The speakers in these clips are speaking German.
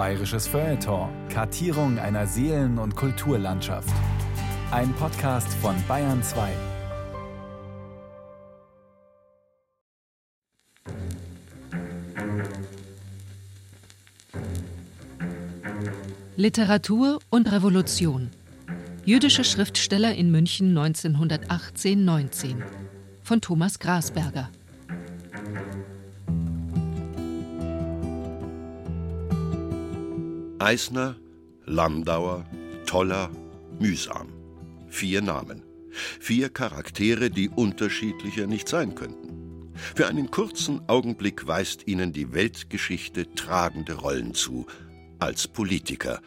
Bayerisches Feuilleton. Kartierung einer Seelen- und Kulturlandschaft. Ein Podcast von Bayern 2. Literatur und Revolution. Jüdische Schriftsteller in München 1918-19 von Thomas Grasberger. Eisner, Landauer, Toller, Mühsam. Vier Namen. Vier Charaktere, die unterschiedlicher nicht sein könnten. Für einen kurzen Augenblick weist ihnen die Weltgeschichte tragende Rollen zu. Als Politiker.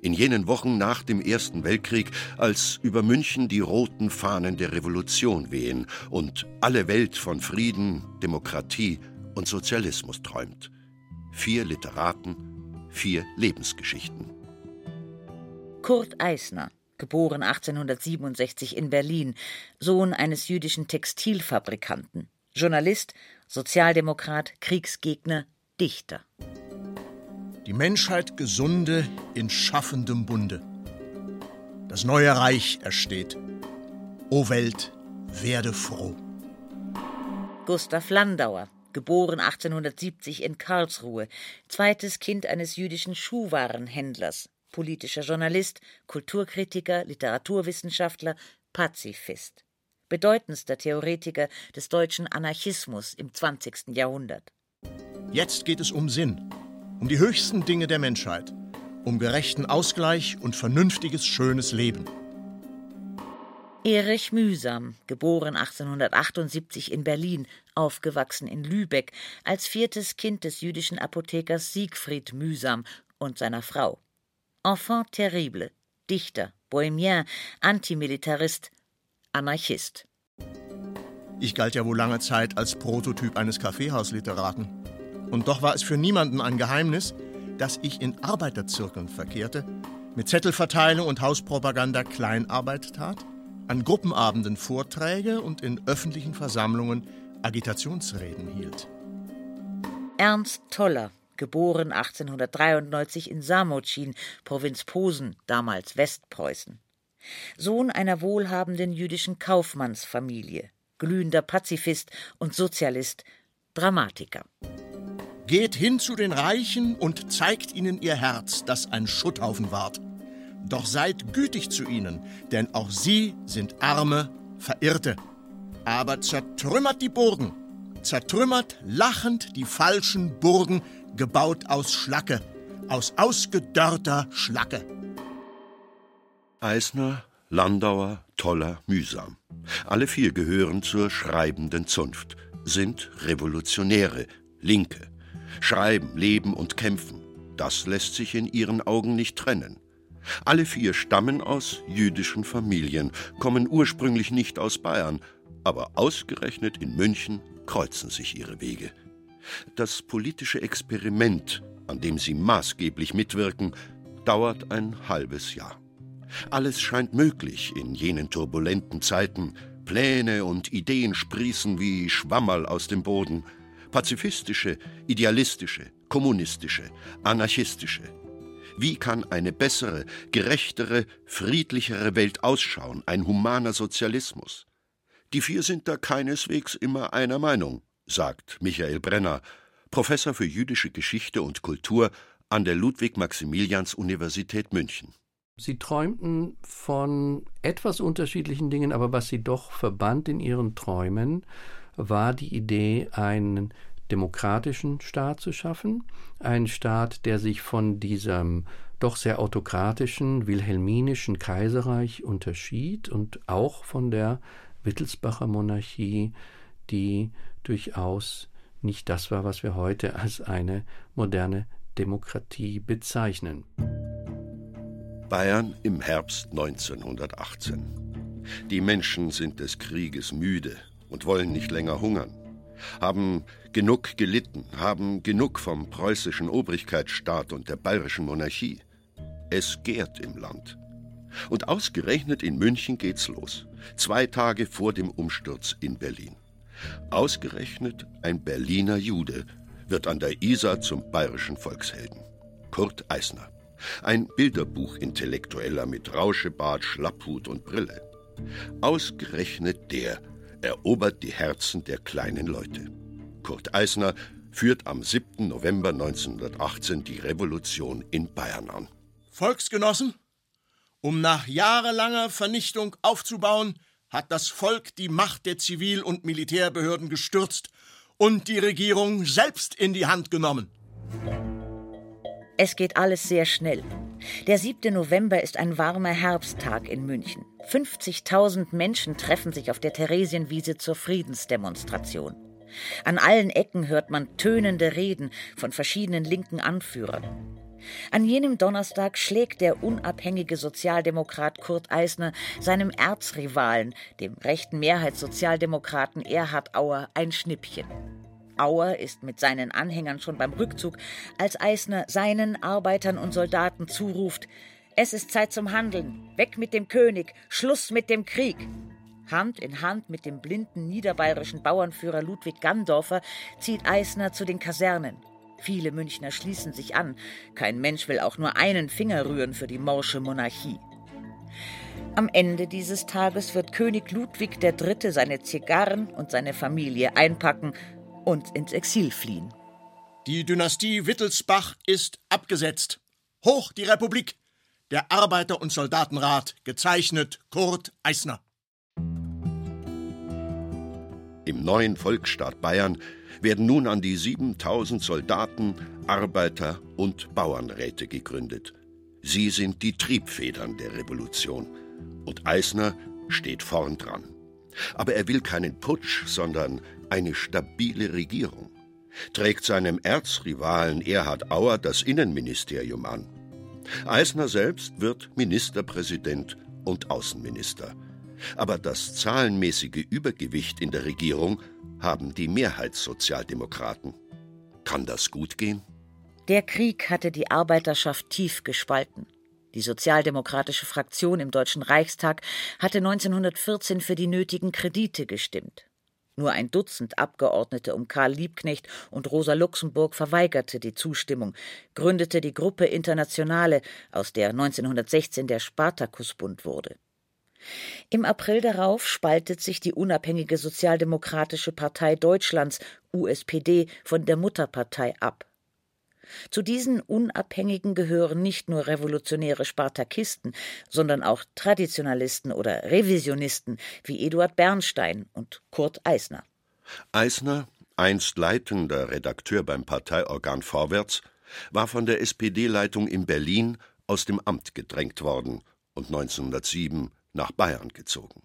In jenen Wochen nach dem Ersten Weltkrieg, als über München die roten Fahnen der Revolution wehen und alle Welt von Frieden, Demokratie und Sozialismus träumt. Vier Literaten, vier Lebensgeschichten. Kurt Eisner, geboren 1867 in Berlin, Sohn eines jüdischen Textilfabrikanten, Journalist, Sozialdemokrat, Kriegsgegner, Dichter. Die Menschheit gesunde in schaffendem Bunde. Das neue Reich ersteht. O Welt, werde froh. Gustav Landauer, geboren 1870 in Karlsruhe, zweites Kind eines jüdischen Schuhwarenhändlers, politischer Journalist, Kulturkritiker, Literaturwissenschaftler, Pazifist. Bedeutendster Theoretiker des deutschen Anarchismus im 20. Jahrhundert. Jetzt geht es um Sinn, um die höchsten Dinge der Menschheit, um gerechten Ausgleich und vernünftiges, schönes Leben. Erich Mühsam, geboren 1878 in Berlin, aufgewachsen in Lübeck, als viertes Kind des jüdischen Apothekers Siegfried Mühsam und seiner Frau. Enfant terrible, Dichter, Bohemien, Antimilitarist, Anarchist. Ich galt ja wohl lange Zeit als Prototyp eines Kaffeehausliteraten. Und doch war es für niemanden ein Geheimnis, dass ich in Arbeiterzirkeln verkehrte, mit Zettelverteilung und Hauspropaganda Kleinarbeit tat, an Gruppenabenden Vorträge und in öffentlichen Versammlungen Agitationsreden hielt. Ernst Toller, geboren 1893 in Samotschin, Provinz Posen, damals Westpreußen. Sohn einer wohlhabenden jüdischen Kaufmannsfamilie, glühender Pazifist und Sozialist, Dramatiker. Geht hin zu den Reichen und zeigt ihnen ihr Herz, das ein Schutthaufen ward. Doch seid gütig zu ihnen, denn auch sie sind Arme, Verirrte. Aber zertrümmert die Burgen, zertrümmert lachend die falschen Burgen, gebaut aus Schlacke, aus ausgedörrter Schlacke. Eisner, Landauer, Toller, Mühsam. Alle vier gehören zur schreibenden Zunft, sind Revolutionäre, Linke. Schreiben, leben und kämpfen, das lässt sich in ihren Augen nicht trennen. Alle vier stammen aus jüdischen Familien, kommen ursprünglich nicht aus Bayern, aber ausgerechnet in München kreuzen sich ihre Wege. Das politische Experiment, an dem sie maßgeblich mitwirken, dauert ein halbes Jahr. Alles scheint möglich in jenen turbulenten Zeiten. Pläne und Ideen sprießen wie Schwammerl aus dem Boden. Pazifistische, idealistische, kommunistische, anarchistische. Wie kann eine bessere, gerechtere, friedlichere Welt ausschauen, ein humaner Sozialismus? Die vier sind da keineswegs immer einer Meinung, sagt Michael Brenner, Professor für jüdische Geschichte und Kultur an der Ludwig-Maximilians-Universität München. Sie träumten von etwas unterschiedlichen Dingen, aber was sie doch verband in ihren Träumen, war die Idee, einen demokratischen Staat zu schaffen, einen Staat, der sich von diesem doch sehr autokratischen wilhelminischen Kaiserreich unterschied und auch von der Wittelsbacher Monarchie, die durchaus nicht das war, was wir heute als eine moderne Demokratie bezeichnen. Bayern im Herbst 1918. Die Menschen sind des Krieges müde und wollen nicht länger hungern, haben genug gelitten, haben genug vom preußischen Obrigkeitsstaat und der bayerischen Monarchie. Es gärt im Land. Und ausgerechnet in München geht's los, zwei Tage vor dem Umsturz in Berlin. Ausgerechnet ein Berliner Jude wird an der Isar zum bayerischen Volkshelden. Kurt Eisner. Ein Bilderbuchintellektueller mit Rauschebart, Schlapphut und Brille. Ausgerechnet der erobert die Herzen der kleinen Leute. Kurt Eisner führt am 7. November 1918 die Revolution in Bayern an. Volksgenossen, um nach jahrelanger Vernichtung aufzubauen, hat das Volk die Macht der Zivil- und Militärbehörden gestürzt und die Regierung selbst in die Hand genommen. Es geht alles sehr schnell. Der 7. November ist ein warmer Herbsttag in München. 50.000 Menschen treffen sich auf der Theresienwiese zur Friedensdemonstration. An allen Ecken hört man tönende Reden von verschiedenen linken Anführern. An jenem Donnerstag schlägt der unabhängige Sozialdemokrat Kurt Eisner seinem Erzrivalen, dem rechten Mehrheitssozialdemokraten Erhard Auer, ein Schnippchen. Auer ist mit seinen Anhängern schon beim Rückzug, als Eisner seinen Arbeitern und Soldaten zuruft: Es ist Zeit zum Handeln. Weg mit dem König. Schluss mit dem Krieg. Hand in Hand mit dem blinden niederbayerischen Bauernführer Ludwig Gandorfer zieht Eisner zu den Kasernen. Viele Münchner schließen sich an. Kein Mensch will auch nur einen Finger rühren für die morsche Monarchie. Am Ende dieses Tages wird König Ludwig III. seine Zigarren und seine Familie einpacken und ins Exil fliehen. Die Dynastie Wittelsbach ist abgesetzt. Hoch die Republik! Der Arbeiter- und Soldatenrat, gezeichnet Kurt Eisner. Im neuen Volksstaat Bayern werden nun an die 7000 Soldaten, Arbeiter und Bauernräte gegründet. Sie sind die Triebfedern der Revolution. Und Eisner steht vorn dran. Aber er will keinen Putsch, sondern eine stabile Regierung. Trägt seinem Erzrivalen Erhard Auer das Innenministerium an. Eisner selbst wird Ministerpräsident und Außenminister. Aber das zahlenmäßige Übergewicht in der Regierung haben die Mehrheitssozialdemokraten. Kann das gut gehen? Der Krieg hatte die Arbeiterschaft tief gespalten. Die sozialdemokratische Fraktion im Deutschen Reichstag hatte 1914 für die nötigen Kredite gestimmt. Nur ein Dutzend Abgeordnete um Karl Liebknecht und Rosa Luxemburg verweigerte die Zustimmung, gründete die Gruppe Internationale, aus der 1916 der Spartakusbund wurde. Im April darauf spaltet sich die unabhängige Sozialdemokratische Partei Deutschlands USPD von der Mutterpartei ab. Zu diesen Unabhängigen gehören nicht nur revolutionäre Spartakisten, sondern auch Traditionalisten oder Revisionisten wie Eduard Bernstein und Kurt Eisner. Eisner, einst leitender Redakteur beim Parteiorgan Vorwärts, war von der SPD-Leitung in Berlin aus dem Amt gedrängt worden und 1907 nach Bayern gezogen.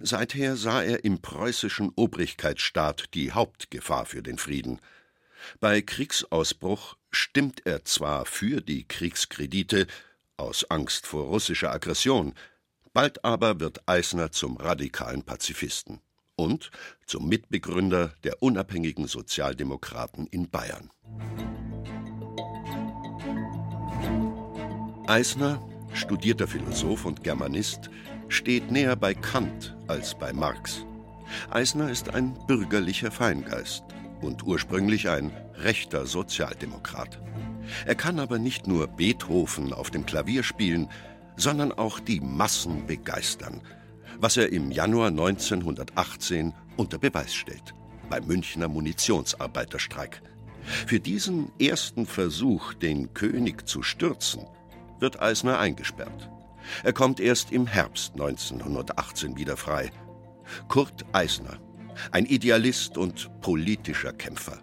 Seither sah er im preußischen Obrigkeitsstaat die Hauptgefahr für den Frieden. Bei Kriegsausbruch stimmt er zwar für die Kriegskredite aus Angst vor russischer Aggression, bald aber wird Eisner zum radikalen Pazifisten und zum Mitbegründer der unabhängigen Sozialdemokraten in Bayern. Eisner studierter Philosoph und Germanist, steht näher bei Kant als bei Marx. Eisner ist ein bürgerlicher Feingeist und ursprünglich ein rechter Sozialdemokrat. Er kann aber nicht nur Beethoven auf dem Klavier spielen, sondern auch die Massen begeistern, was er im Januar 1918 unter Beweis stellt, beim Münchner Munitionsarbeiterstreik. Für diesen ersten Versuch, den König zu stürzen, wird Eisner eingesperrt. Er kommt erst im Herbst 1918 wieder frei. Kurt Eisner, ein Idealist und politischer Kämpfer,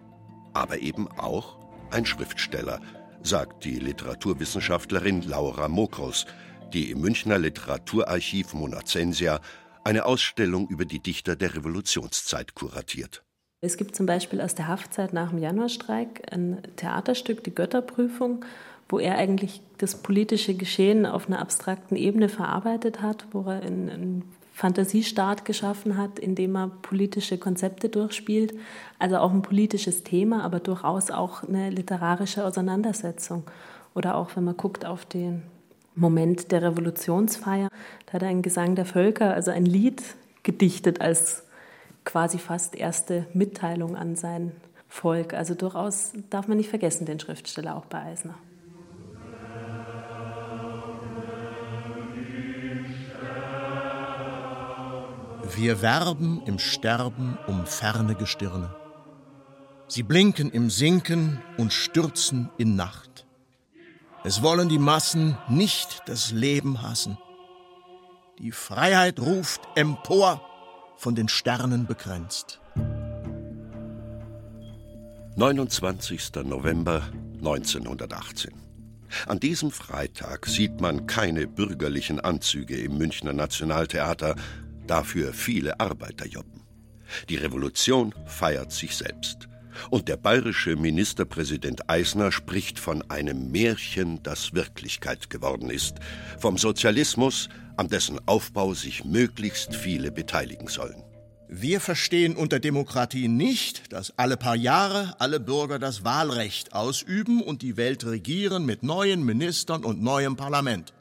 aber eben auch ein Schriftsteller, sagt die Literaturwissenschaftlerin Laura Mokros, die im Münchner Literaturarchiv Monacensia eine Ausstellung über die Dichter der Revolutionszeit kuratiert. Es gibt zum Beispiel aus der Haftzeit nach dem Januarstreik ein Theaterstück, die Götterprüfung, wo er eigentlich das politische Geschehen auf einer abstrakten Ebene verarbeitet hat, wo er einen Fantasiestaat geschaffen hat, in dem er politische Konzepte durchspielt. Also auch ein politisches Thema, aber durchaus auch eine literarische Auseinandersetzung. Oder auch, wenn man guckt auf den Moment der Revolutionsfeier, da hat er einen Gesang der Völker, also ein Lied gedichtet als quasi fast erste Mitteilung an sein Volk. Also durchaus darf man nicht vergessen, den Schriftsteller auch bei Eisner. Wir werben im Sterben um ferne Gestirne. Sie blinken im Sinken und stürzen in Nacht. Es wollen die Massen nicht das Leben hassen. Die Freiheit ruft empor, von den Sternen begrenzt. 29. November 1918. An diesem Freitag sieht man keine bürgerlichen Anzüge im Münchner Nationaltheater, dafür viele Arbeiterjoppen. Die Revolution feiert sich selbst. Und der bayerische Ministerpräsident Eisner spricht von einem Märchen, das Wirklichkeit geworden ist, vom Sozialismus, an dessen Aufbau sich möglichst viele beteiligen sollen. Wir verstehen unter Demokratie nicht, dass alle paar Jahre alle Bürger das Wahlrecht ausüben und die Welt regieren mit neuen Ministern und neuem Parlament.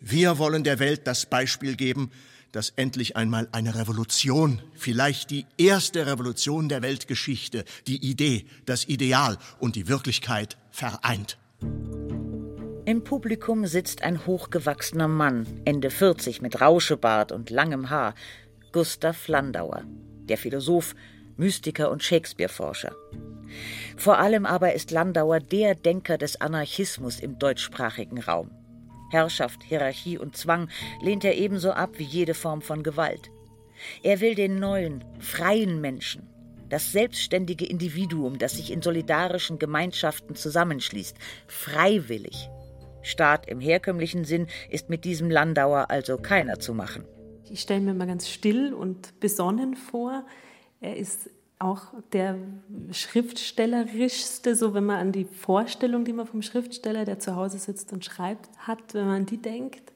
Wir wollen der Welt das Beispiel geben, dass endlich einmal eine Revolution, vielleicht die erste Revolution der Weltgeschichte, die Idee, das Ideal und die Wirklichkeit vereint. Im Publikum sitzt ein hochgewachsener Mann, Ende 40 mit Rauschebart und langem Haar, Gustav Landauer, der Philosoph, Mystiker und Shakespeare-Forscher. Vor allem aber ist Landauer der Denker des Anarchismus im deutschsprachigen Raum. Herrschaft, Hierarchie und Zwang lehnt er ebenso ab wie jede Form von Gewalt. Er will den neuen, freien Menschen, das selbstständige Individuum, das sich in solidarischen Gemeinschaften zusammenschließt, freiwillig. Staat im herkömmlichen Sinn ist mit diesem Landauer also keiner zu machen. Ich stelle mir mal ganz still und besonnen vor. Er ist auch der schriftstellerischste, so wenn man an die Vorstellung, die man vom Schriftsteller, der zu Hause sitzt und schreibt, hat, wenn man an die denkt.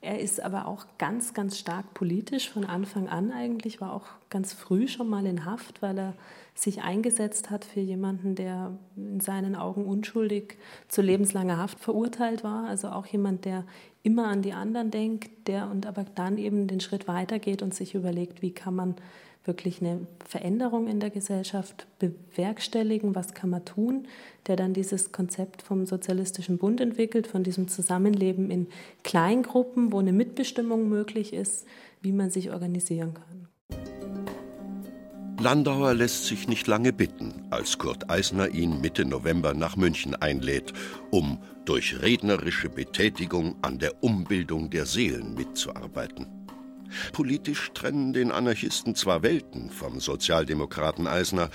Er ist aber auch ganz, ganz stark politisch von Anfang an eigentlich, war auch ganz früh schon mal in Haft, weil er sich eingesetzt hat für jemanden, der in seinen Augen unschuldig zu lebenslanger Haft verurteilt war. Also auch jemand, der immer an die anderen denkt, der und aber dann eben den Schritt weitergeht und sich überlegt, wie kann man wirklich eine Veränderung in der Gesellschaft bewerkstelligen, was kann man tun, der dann dieses Konzept vom Sozialistischen Bund entwickelt, von diesem Zusammenleben in Kleingruppen, wo eine Mitbestimmung möglich ist, wie man sich organisieren kann. Landauer lässt sich nicht lange bitten, als Kurt Eisner ihn Mitte November nach München einlädt, um durch rednerische Betätigung an der Umbildung der Seelen mitzuarbeiten. Politisch trennen den Anarchisten zwar Welten vom Sozialdemokraten Eisner,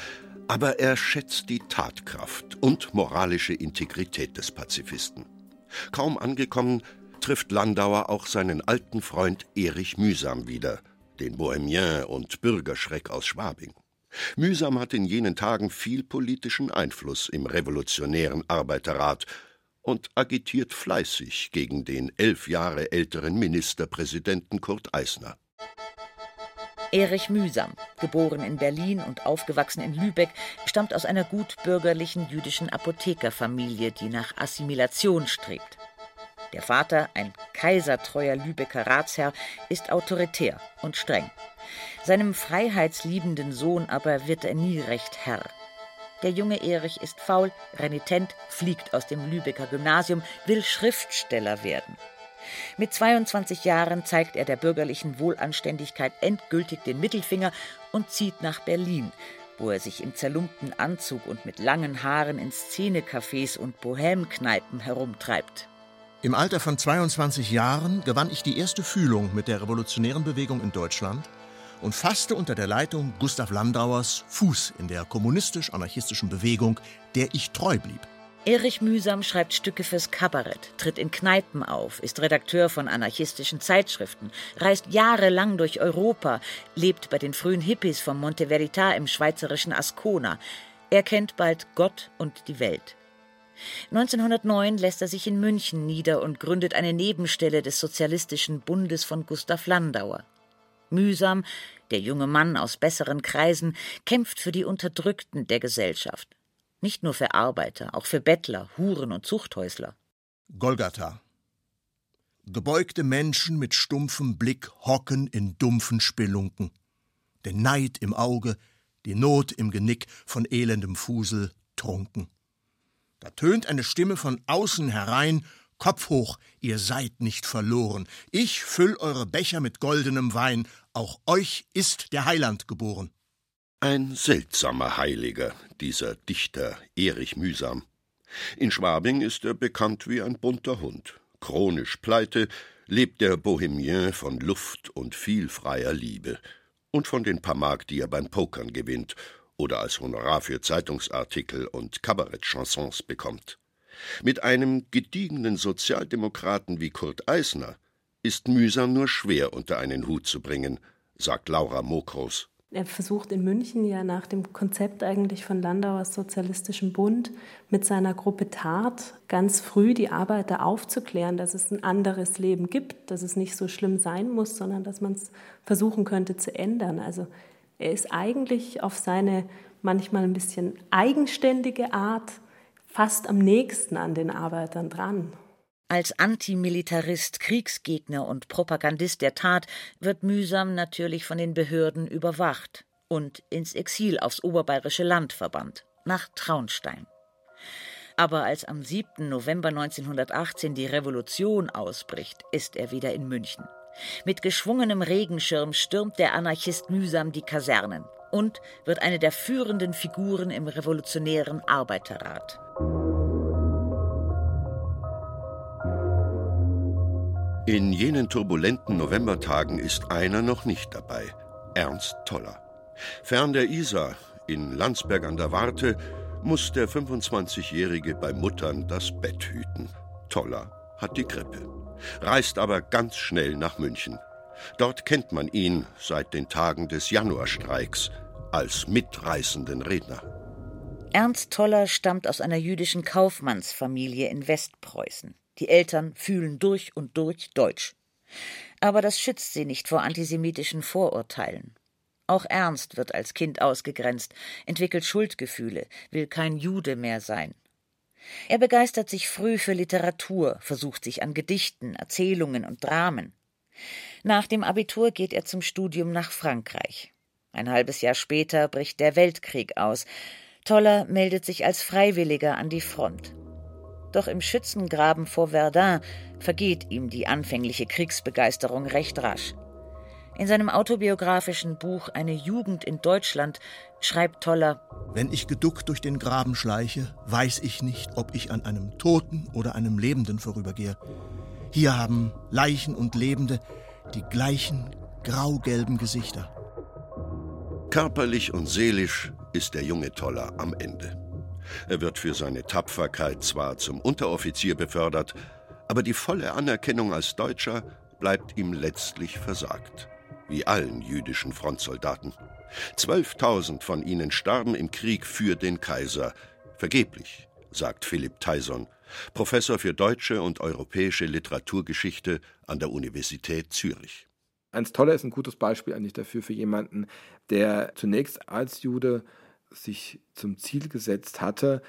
aber er schätzt die Tatkraft und moralische Integrität des Pazifisten. Kaum angekommen, trifft Landauer auch seinen alten Freund Erich Mühsam wieder, den Bohemien und Bürgerschreck aus Schwabing. Mühsam hat in jenen Tagen viel politischen Einfluss im revolutionären Arbeiterrat und agitiert fleißig gegen den elf Jahre älteren Ministerpräsidenten Kurt Eisner. Erich Mühsam, geboren in Berlin und aufgewachsen in Lübeck, stammt aus einer gutbürgerlichen jüdischen Apothekerfamilie, die nach Assimilation strebt. Der Vater, ein kaisertreuer Lübecker Ratsherr, ist autoritär und streng. Seinem freiheitsliebenden Sohn aber wird er nie recht Herr. Der junge Erich ist faul, renitent, fliegt aus dem Lübecker Gymnasium, will Schriftsteller werden. Mit 22 Jahren zeigt er der bürgerlichen Wohlanständigkeit endgültig den Mittelfinger und zieht nach Berlin, wo er sich im zerlumpten Anzug und mit langen Haaren in Szenecafés und Bohemkneipen herumtreibt. Im Alter von 22 Jahren gewann ich die erste Fühlung mit der revolutionären Bewegung in Deutschland und fasste unter der Leitung Gustav Landauers Fuß in der kommunistisch-anarchistischen Bewegung, der ich treu blieb. Erich Mühsam schreibt Stücke fürs Kabarett, tritt in Kneipen auf, ist Redakteur von anarchistischen Zeitschriften, reist jahrelang durch Europa, lebt bei den frühen Hippies vom Monte Verita im schweizerischen Ascona. Er kennt bald Gott und die Welt. 1909 lässt er sich in München nieder und gründet eine Nebenstelle des Sozialistischen Bundes von Gustav Landauer. Mühsam, der junge Mann aus besseren Kreisen, kämpft für die Unterdrückten der Gesellschaft. Nicht nur für Arbeiter, auch für Bettler, Huren und Zuchthäusler. Golgatha. Gebeugte Menschen mit stumpfem Blick hocken in dumpfen Spelunken. Den Neid im Auge, die Not im Genick, von elendem Fusel trunken. Da tönt eine Stimme von außen herein Kopf hoch, ihr seid nicht verloren. Ich füll eure Becher mit goldenem Wein auch euch ist der Heiland geboren. Ein seltsamer Heiliger, dieser Dichter Erich Mühsam. In Schwabing ist er bekannt wie ein bunter Hund. Chronisch pleite, lebt der Bohemien von Luft und viel freier Liebe und von den paar Mark, die er beim Pokern gewinnt oder als Honorar für Zeitungsartikel und Kabarettchansons bekommt. Mit einem gediegenen Sozialdemokraten wie Kurt Eisner ist mühsam nur schwer unter einen Hut zu bringen, sagt Laura Mokros. Er versucht in München ja nach dem Konzept eigentlich von Landauers Sozialistischem Bund mit seiner Gruppe Tat ganz früh die Arbeiter aufzuklären, dass es ein anderes Leben gibt, dass es nicht so schlimm sein muss, sondern dass man es versuchen könnte zu ändern. Also er ist eigentlich auf seine manchmal ein bisschen eigenständige Art fast am nächsten an den Arbeitern dran. Als Antimilitarist, Kriegsgegner und Propagandist der Tat wird Mühsam natürlich von den Behörden überwacht und ins Exil aufs oberbayerische Land verbannt, nach Traunstein. Aber als am 7. November 1918 die Revolution ausbricht, ist er wieder in München. Mit geschwungenem Regenschirm stürmt der Anarchist mühsam die Kasernen und wird eine der führenden Figuren im revolutionären Arbeiterrat. In jenen turbulenten Novembertagen ist einer noch nicht dabei, Ernst Toller. Fern der Isar, in Landsberg an der Warte, muss der 25-Jährige bei Muttern das Bett hüten. Toller hat die Grippe, reist aber ganz schnell nach München. Dort kennt man ihn seit den Tagen des Januarstreiks als mitreißenden Redner. Ernst Toller stammt aus einer jüdischen Kaufmannsfamilie in Westpreußen. Die Eltern fühlen durch und durch Deutsch. Aber das schützt sie nicht vor antisemitischen Vorurteilen. Auch Ernst wird als Kind ausgegrenzt, entwickelt Schuldgefühle, will kein Jude mehr sein. Er begeistert sich früh für Literatur, versucht sich an Gedichten, Erzählungen und Dramen. Nach dem Abitur geht er zum Studium nach Frankreich. Ein halbes Jahr später bricht der Weltkrieg aus. Toller meldet sich als Freiwilliger an die Front. Doch im Schützengraben vor Verdun vergeht ihm die anfängliche Kriegsbegeisterung recht rasch. In seinem autobiografischen Buch Eine Jugend in Deutschland schreibt Toller Wenn ich geduckt durch den Graben schleiche, weiß ich nicht, ob ich an einem Toten oder einem Lebenden vorübergehe. Hier haben Leichen und Lebende die gleichen graugelben Gesichter. Körperlich und seelisch ist der junge Toller am Ende. Er wird für seine Tapferkeit zwar zum Unteroffizier befördert, aber die volle Anerkennung als Deutscher bleibt ihm letztlich versagt. Wie allen jüdischen Frontsoldaten. Zwölftausend von ihnen starben im Krieg für den Kaiser. Vergeblich, sagt Philipp Tyson, Professor für deutsche und europäische Literaturgeschichte an der Universität Zürich. Ernst Toller ist ein gutes Beispiel eigentlich dafür für jemanden, der zunächst als Jude sich zum Ziel gesetzt hatte,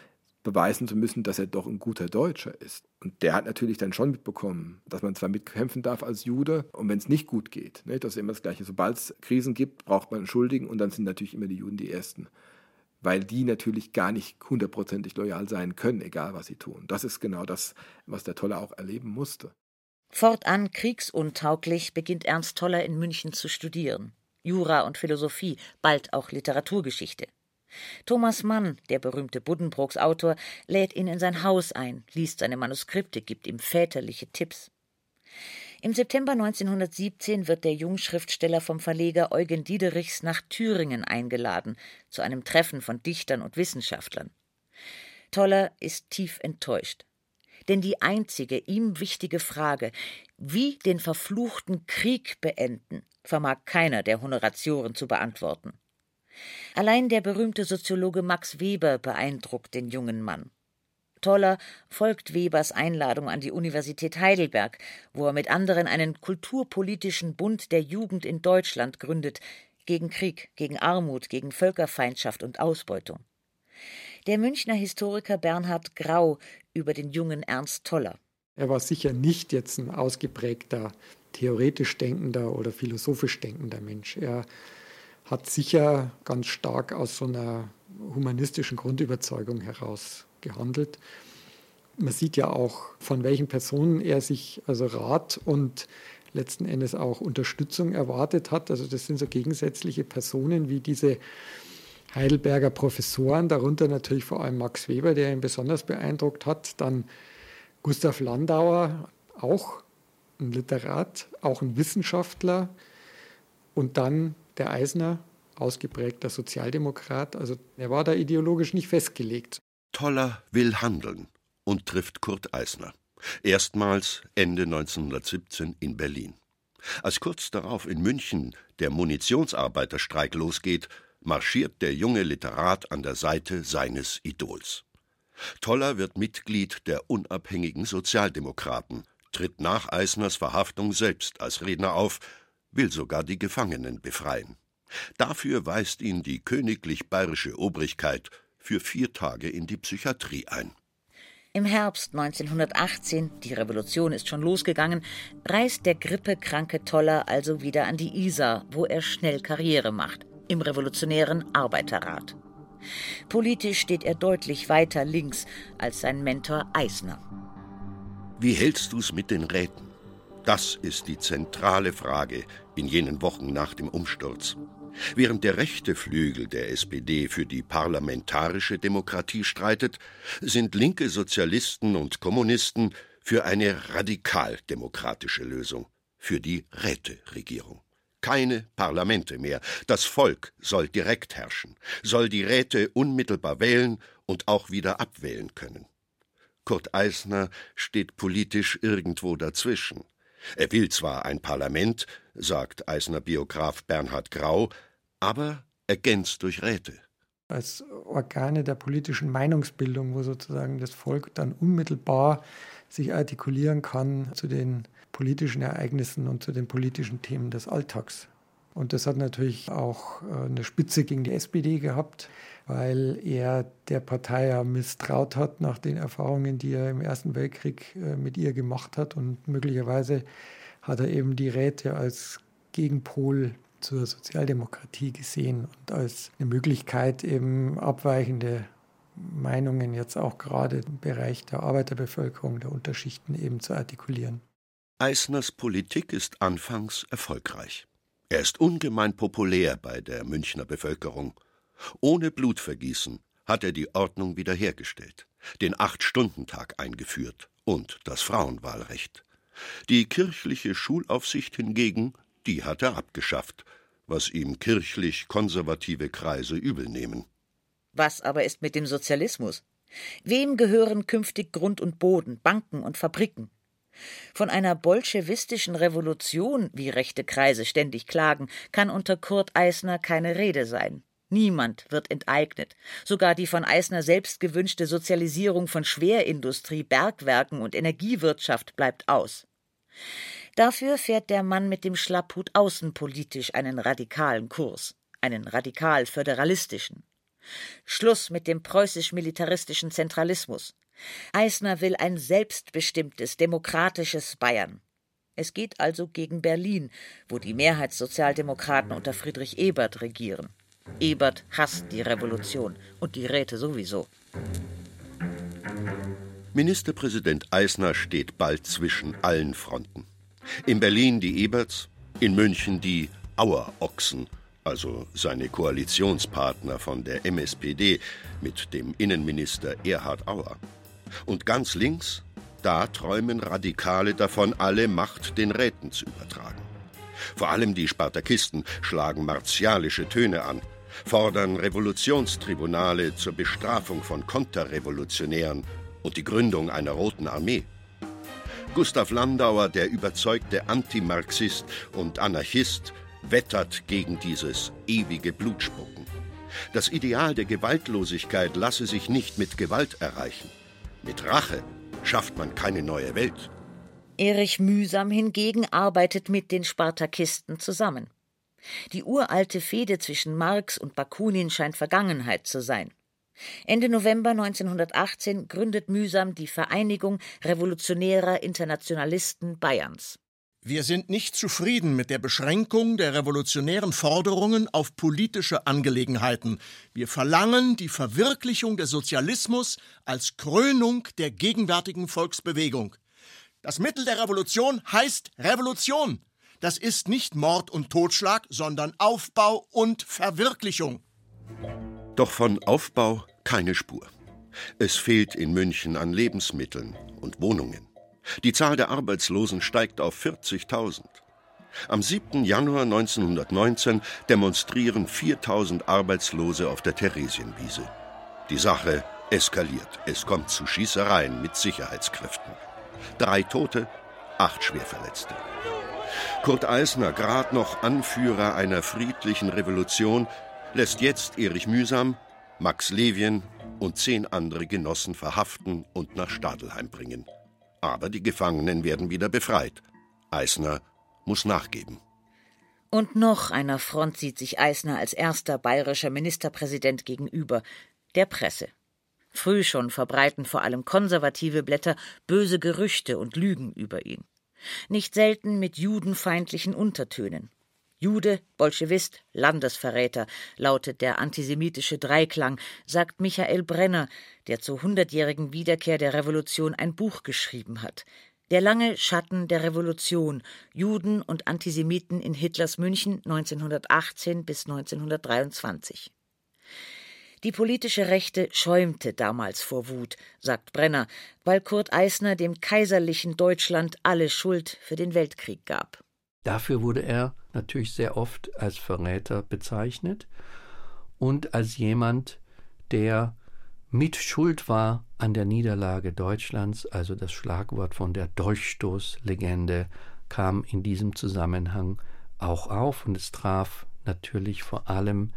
beweisen zu müssen, dass er doch ein guter Deutscher ist. Und der hat natürlich dann schon mitbekommen, dass man zwar mitkämpfen darf als Jude und wenn es nicht gut geht, ne, das ist immer das Gleiche. Sobald es Krisen gibt, braucht man einen Schuldigen und dann sind natürlich immer die Juden die Ersten. Weil die natürlich gar nicht hundertprozentig loyal sein können, egal was sie tun. Das ist genau das, was der Toller auch erleben musste. Fortan kriegsuntauglich beginnt Ernst Toller in München zu studieren. Jura und Philosophie, bald auch Literaturgeschichte. Thomas Mann, der berühmte Buddenbrooks Autor, lädt ihn in sein Haus ein, liest seine Manuskripte, gibt ihm väterliche Tipps. Im September 1917 wird der Jungschriftsteller vom Verleger Eugen Diederichs nach Thüringen eingeladen, zu einem Treffen von Dichtern und Wissenschaftlern. Toller ist tief enttäuscht. Denn die einzige ihm wichtige Frage, wie den verfluchten Krieg beenden, vermag keiner der Honoratioren zu beantworten. Allein der berühmte Soziologe Max Weber beeindruckt den jungen Mann. Toller folgt Webers Einladung an die Universität Heidelberg, wo er mit anderen einen kulturpolitischen Bund der Jugend in Deutschland gründet, gegen Krieg, gegen Armut, gegen Völkerfeindschaft und Ausbeutung. Der Münchner Historiker Bernhard Grau über den jungen Ernst Toller. Er war sicher nicht jetzt ein ausgeprägter theoretisch denkender oder philosophisch denkender Mensch. Er hat sicher ganz stark aus so einer humanistischen Grundüberzeugung heraus gehandelt. Man sieht ja auch, von welchen Personen er sich also Rat und letzten Endes auch Unterstützung erwartet hat. Also das sind so gegensätzliche Personen wie diese Heidelberger Professoren, darunter natürlich vor allem Max Weber, der ihn besonders beeindruckt hat, dann Gustav Landauer, auch ein Literat, auch ein Wissenschaftler und dann der Eisner, ausgeprägter Sozialdemokrat. Also er war da ideologisch nicht festgelegt. Toller will handeln und trifft Kurt Eisner. Erstmals Ende 1917 in Berlin. Als kurz darauf in München der Munitionsarbeiterstreik losgeht, marschiert der junge Literat an der Seite seines Idols. Toller wird Mitglied der unabhängigen Sozialdemokraten, tritt nach Eisners Verhaftung selbst als Redner auf, will sogar die Gefangenen befreien. Dafür weist ihn die königlich bayerische Obrigkeit für vier Tage in die Psychiatrie ein. Im Herbst 1918, die Revolution ist schon losgegangen, reist der grippekranke Toller also wieder an die Isar, wo er schnell Karriere macht, im revolutionären Arbeiterrat. Politisch steht er deutlich weiter links als sein Mentor Eisner. Wie hältst du's mit den Räten? Das ist die zentrale Frage in jenen Wochen nach dem Umsturz. Während der rechte Flügel der SPD für die parlamentarische Demokratie streitet, sind linke Sozialisten und Kommunisten für eine radikaldemokratische Lösung, für die Räteregierung. Keine Parlamente mehr. Das Volk soll direkt herrschen, soll die Räte unmittelbar wählen und auch wieder abwählen können. Kurt Eisner steht politisch irgendwo dazwischen. Er will zwar ein Parlament, sagt Eisner Biograf Bernhard Grau, aber ergänzt durch Räte. Als Organe der politischen Meinungsbildung, wo sozusagen das Volk dann unmittelbar sich artikulieren kann zu den politischen Ereignissen und zu den politischen Themen des Alltags. Und das hat natürlich auch äh, eine Spitze gegen die SPD gehabt, weil er der Partei ja misstraut hat nach den Erfahrungen, die er im Ersten Weltkrieg äh, mit ihr gemacht hat. Und möglicherweise hat er eben die Räte als Gegenpol zur Sozialdemokratie gesehen und als eine Möglichkeit, eben abweichende Meinungen jetzt auch gerade im Bereich der Arbeiterbevölkerung, der Unterschichten eben zu artikulieren. Eisners Politik ist anfangs erfolgreich. Er ist ungemein populär bei der Münchner Bevölkerung. Ohne Blutvergießen hat er die Ordnung wiederhergestellt, den Acht-Stunden-Tag eingeführt und das Frauenwahlrecht. Die kirchliche Schulaufsicht hingegen die hat er abgeschafft, was ihm kirchlich konservative Kreise übelnehmen. Was aber ist mit dem Sozialismus? Wem gehören künftig Grund und Boden, Banken und Fabriken? Von einer bolschewistischen Revolution, wie rechte Kreise ständig klagen, kann unter Kurt Eisner keine Rede sein. Niemand wird enteignet. Sogar die von Eisner selbst gewünschte Sozialisierung von Schwerindustrie, Bergwerken und Energiewirtschaft bleibt aus. Dafür fährt der Mann mit dem Schlapphut außenpolitisch einen radikalen Kurs, einen radikal-föderalistischen. Schluss mit dem preußisch-militaristischen Zentralismus. Eisner will ein selbstbestimmtes, demokratisches Bayern. Es geht also gegen Berlin, wo die Mehrheitssozialdemokraten unter Friedrich Ebert regieren. Ebert hasst die Revolution und die Räte sowieso. Ministerpräsident Eisner steht bald zwischen allen Fronten. In Berlin die Eberts, in München die Auerochsen, also seine Koalitionspartner von der MSPD mit dem Innenminister Erhard Auer. Und ganz links, da träumen Radikale davon, alle Macht den Räten zu übertragen. Vor allem die Spartakisten schlagen martialische Töne an, fordern Revolutionstribunale zur Bestrafung von Konterrevolutionären und die Gründung einer Roten Armee. Gustav Landauer, der überzeugte Antimarxist und Anarchist, wettert gegen dieses ewige Blutspucken. Das Ideal der Gewaltlosigkeit lasse sich nicht mit Gewalt erreichen. Mit Rache schafft man keine neue Welt. Erich Mühsam hingegen arbeitet mit den Spartakisten zusammen. Die uralte Fehde zwischen Marx und Bakunin scheint Vergangenheit zu sein. Ende November 1918 gründet Mühsam die Vereinigung Revolutionärer Internationalisten Bayerns. Wir sind nicht zufrieden mit der Beschränkung der revolutionären Forderungen auf politische Angelegenheiten. Wir verlangen die Verwirklichung des Sozialismus als Krönung der gegenwärtigen Volksbewegung. Das Mittel der Revolution heißt Revolution. Das ist nicht Mord und Totschlag, sondern Aufbau und Verwirklichung. Doch von Aufbau keine Spur. Es fehlt in München an Lebensmitteln und Wohnungen. Die Zahl der Arbeitslosen steigt auf 40.000. Am 7. Januar 1919 demonstrieren 4000 Arbeitslose auf der Theresienwiese. Die Sache eskaliert. Es kommt zu Schießereien mit Sicherheitskräften. Drei Tote, acht Schwerverletzte. Kurt Eisner, grad noch Anführer einer friedlichen Revolution, lässt jetzt Erich Mühsam, Max Levien und zehn andere Genossen verhaften und nach Stadelheim bringen. Aber die Gefangenen werden wieder befreit. Eisner muss nachgeben. Und noch einer Front sieht sich Eisner als erster bayerischer Ministerpräsident gegenüber, der Presse. Früh schon verbreiten vor allem konservative Blätter böse Gerüchte und Lügen über ihn. Nicht selten mit judenfeindlichen Untertönen. Jude, Bolschewist, Landesverräter lautet der antisemitische Dreiklang, sagt Michael Brenner, der zur hundertjährigen Wiederkehr der Revolution ein Buch geschrieben hat. Der lange Schatten der Revolution, Juden und Antisemiten in Hitlers München 1918 bis 1923. Die politische Rechte schäumte damals vor Wut, sagt Brenner, weil Kurt Eisner dem kaiserlichen Deutschland alle Schuld für den Weltkrieg gab. Dafür wurde er natürlich sehr oft als Verräter bezeichnet und als jemand, der mit Schuld war an der Niederlage Deutschlands, also das Schlagwort von der Dolchstoßlegende kam in diesem Zusammenhang auch auf und es traf natürlich vor allem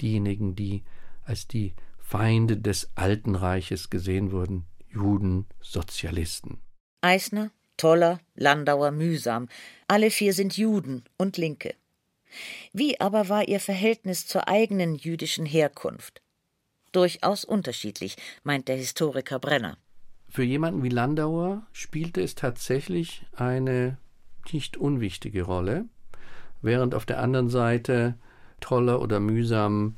diejenigen, die als die Feinde des Alten Reiches gesehen wurden, Juden, Sozialisten. Eisner, Toller, Landauer, Mühsam, alle vier sind Juden und Linke. Wie aber war ihr Verhältnis zur eigenen jüdischen Herkunft? Durchaus unterschiedlich, meint der Historiker Brenner. Für jemanden wie Landauer spielte es tatsächlich eine nicht unwichtige Rolle, während auf der anderen Seite Toller oder Mühsam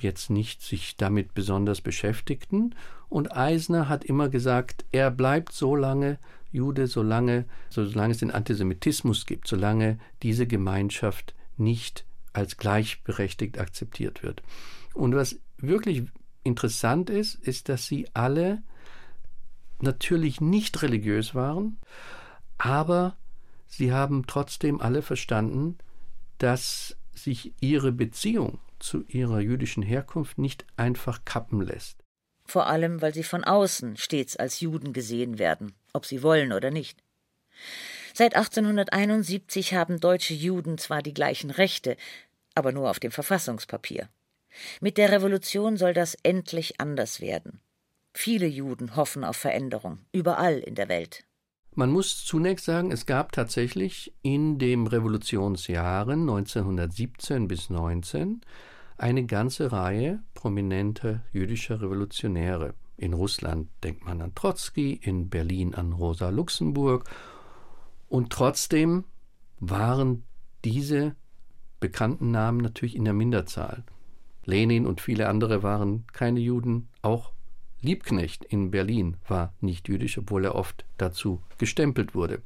jetzt nicht sich damit besonders beschäftigten. Und Eisner hat immer gesagt, er bleibt so lange Jude, solange, solange es den Antisemitismus gibt, solange diese Gemeinschaft nicht als gleichberechtigt akzeptiert wird. Und was wirklich interessant ist, ist, dass sie alle natürlich nicht religiös waren, aber sie haben trotzdem alle verstanden, dass sich ihre Beziehung zu ihrer jüdischen Herkunft nicht einfach kappen lässt. Vor allem, weil sie von außen stets als Juden gesehen werden, ob sie wollen oder nicht. Seit 1871 haben deutsche Juden zwar die gleichen Rechte, aber nur auf dem Verfassungspapier. Mit der Revolution soll das endlich anders werden. Viele Juden hoffen auf Veränderung, überall in der Welt. Man muss zunächst sagen, es gab tatsächlich in den Revolutionsjahren 1917 bis 19 eine ganze Reihe prominenter jüdischer Revolutionäre. In Russland denkt man an Trotzki, in Berlin an Rosa Luxemburg. Und trotzdem waren diese bekannten Namen natürlich in der Minderzahl. Lenin und viele andere waren keine Juden, auch Liebknecht in Berlin war nicht jüdisch, obwohl er oft dazu gestempelt wurde.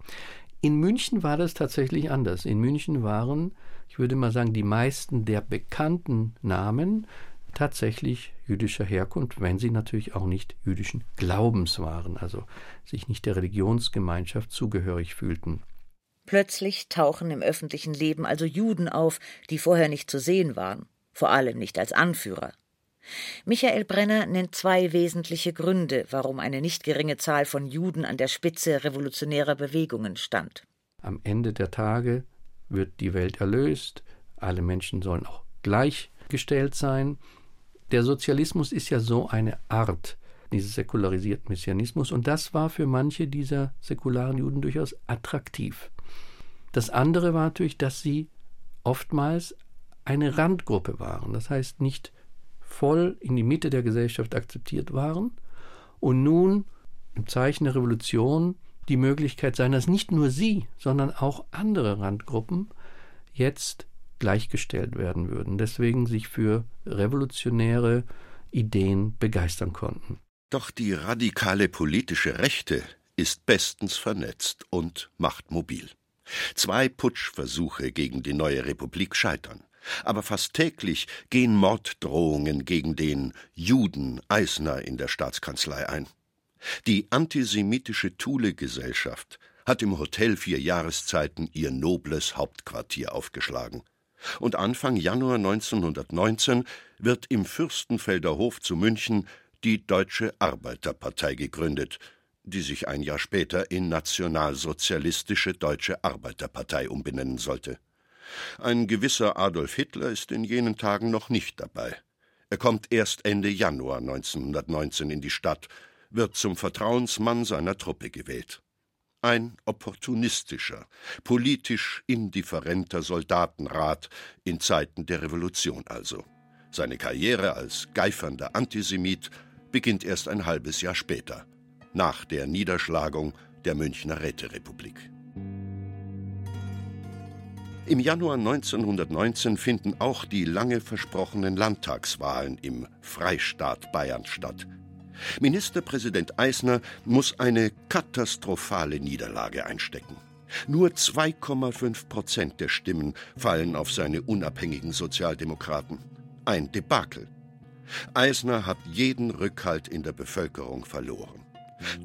In München war das tatsächlich anders. In München waren ich würde mal sagen, die meisten der bekannten Namen tatsächlich jüdischer Herkunft, wenn sie natürlich auch nicht jüdischen Glaubens waren, also sich nicht der Religionsgemeinschaft zugehörig fühlten. Plötzlich tauchen im öffentlichen Leben also Juden auf, die vorher nicht zu sehen waren, vor allem nicht als Anführer. Michael Brenner nennt zwei wesentliche Gründe, warum eine nicht geringe Zahl von Juden an der Spitze revolutionärer Bewegungen stand. Am Ende der Tage wird die Welt erlöst, alle Menschen sollen auch gleichgestellt sein. Der Sozialismus ist ja so eine Art dieses säkularisierten Messianismus und das war für manche dieser säkularen Juden durchaus attraktiv. Das andere war natürlich, dass sie oftmals eine Randgruppe waren, das heißt nicht voll in die Mitte der Gesellschaft akzeptiert waren und nun im Zeichen der Revolution die Möglichkeit sein, dass nicht nur sie, sondern auch andere Randgruppen jetzt gleichgestellt werden würden, deswegen sich für revolutionäre Ideen begeistern konnten. Doch die radikale politische Rechte ist bestens vernetzt und machtmobil. Zwei Putschversuche gegen die neue Republik scheitern. Aber fast täglich gehen Morddrohungen gegen den Juden Eisner in der Staatskanzlei ein. Die antisemitische Thule-Gesellschaft hat im Hotel Vier Jahreszeiten ihr nobles Hauptquartier aufgeschlagen. Und Anfang Januar 1919 wird im Fürstenfelder Hof zu München die Deutsche Arbeiterpartei gegründet, die sich ein Jahr später in Nationalsozialistische Deutsche Arbeiterpartei umbenennen sollte. Ein gewisser Adolf Hitler ist in jenen Tagen noch nicht dabei. Er kommt erst Ende Januar 1919 in die Stadt, wird zum Vertrauensmann seiner Truppe gewählt. Ein opportunistischer, politisch indifferenter Soldatenrat in Zeiten der Revolution also. Seine Karriere als geifernder Antisemit beginnt erst ein halbes Jahr später, nach der Niederschlagung der Münchner Räterepublik. Im Januar 1919 finden auch die lange versprochenen Landtagswahlen im Freistaat Bayern statt. Ministerpräsident Eisner muss eine katastrophale Niederlage einstecken. Nur 2,5 Prozent der Stimmen fallen auf seine unabhängigen Sozialdemokraten. Ein Debakel. Eisner hat jeden Rückhalt in der Bevölkerung verloren.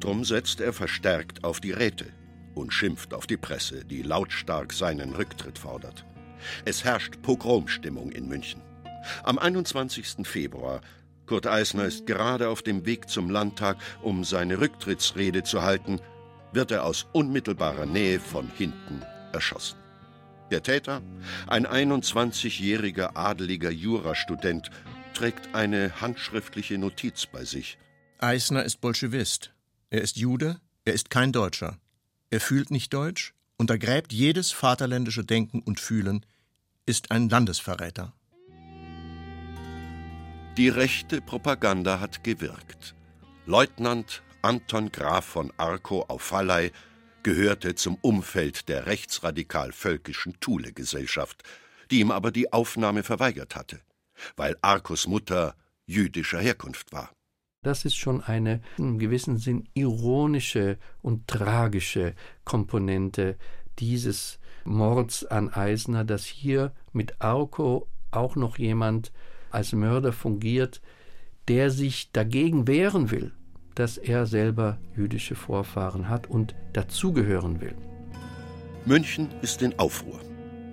Drum setzt er verstärkt auf die Räte und schimpft auf die Presse, die lautstark seinen Rücktritt fordert. Es herrscht Pogromstimmung in München. Am 21. Februar, Kurt Eisner ist gerade auf dem Weg zum Landtag, um seine Rücktrittsrede zu halten, wird er aus unmittelbarer Nähe von hinten erschossen. Der Täter, ein 21-jähriger adeliger Jurastudent, trägt eine handschriftliche Notiz bei sich. Eisner ist Bolschewist. Er ist Jude, er ist kein Deutscher. Er fühlt nicht Deutsch, untergräbt jedes vaterländische Denken und Fühlen, ist ein Landesverräter. Die rechte Propaganda hat gewirkt. Leutnant Anton Graf von Arco auf Fallei gehörte zum Umfeld der rechtsradikal-völkischen Thule-Gesellschaft, die ihm aber die Aufnahme verweigert hatte, weil Arkos Mutter jüdischer Herkunft war. Das ist schon eine im gewissen Sinn ironische und tragische Komponente dieses Mords an Eisner, dass hier mit Arco auch noch jemand als Mörder fungiert, der sich dagegen wehren will, dass er selber jüdische Vorfahren hat und dazugehören will. München ist in Aufruhr.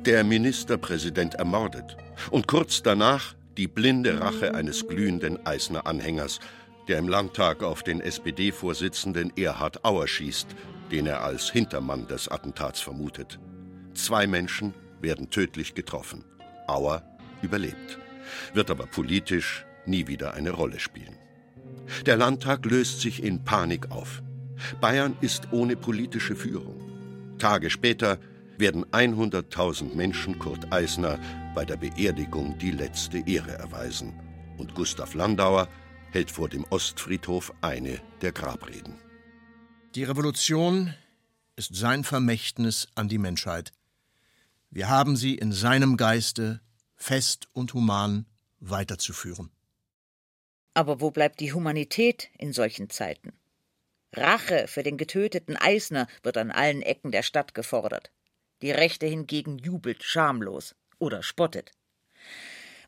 Der Ministerpräsident ermordet und kurz danach die blinde Rache eines glühenden Eisner Anhängers, der im Landtag auf den SPD-Vorsitzenden Erhard Auer schießt, den er als Hintermann des Attentats vermutet. Zwei Menschen werden tödlich getroffen. Auer überlebt, wird aber politisch nie wieder eine Rolle spielen. Der Landtag löst sich in Panik auf. Bayern ist ohne politische Führung. Tage später werden 100.000 Menschen Kurt Eisner bei der Beerdigung die letzte Ehre erweisen. Und Gustav Landauer hält vor dem Ostfriedhof eine der Grabreden. Die Revolution ist sein Vermächtnis an die Menschheit. Wir haben sie in seinem Geiste fest und human weiterzuführen. Aber wo bleibt die Humanität in solchen Zeiten? Rache für den getöteten Eisner wird an allen Ecken der Stadt gefordert. Die Rechte hingegen jubelt schamlos oder spottet.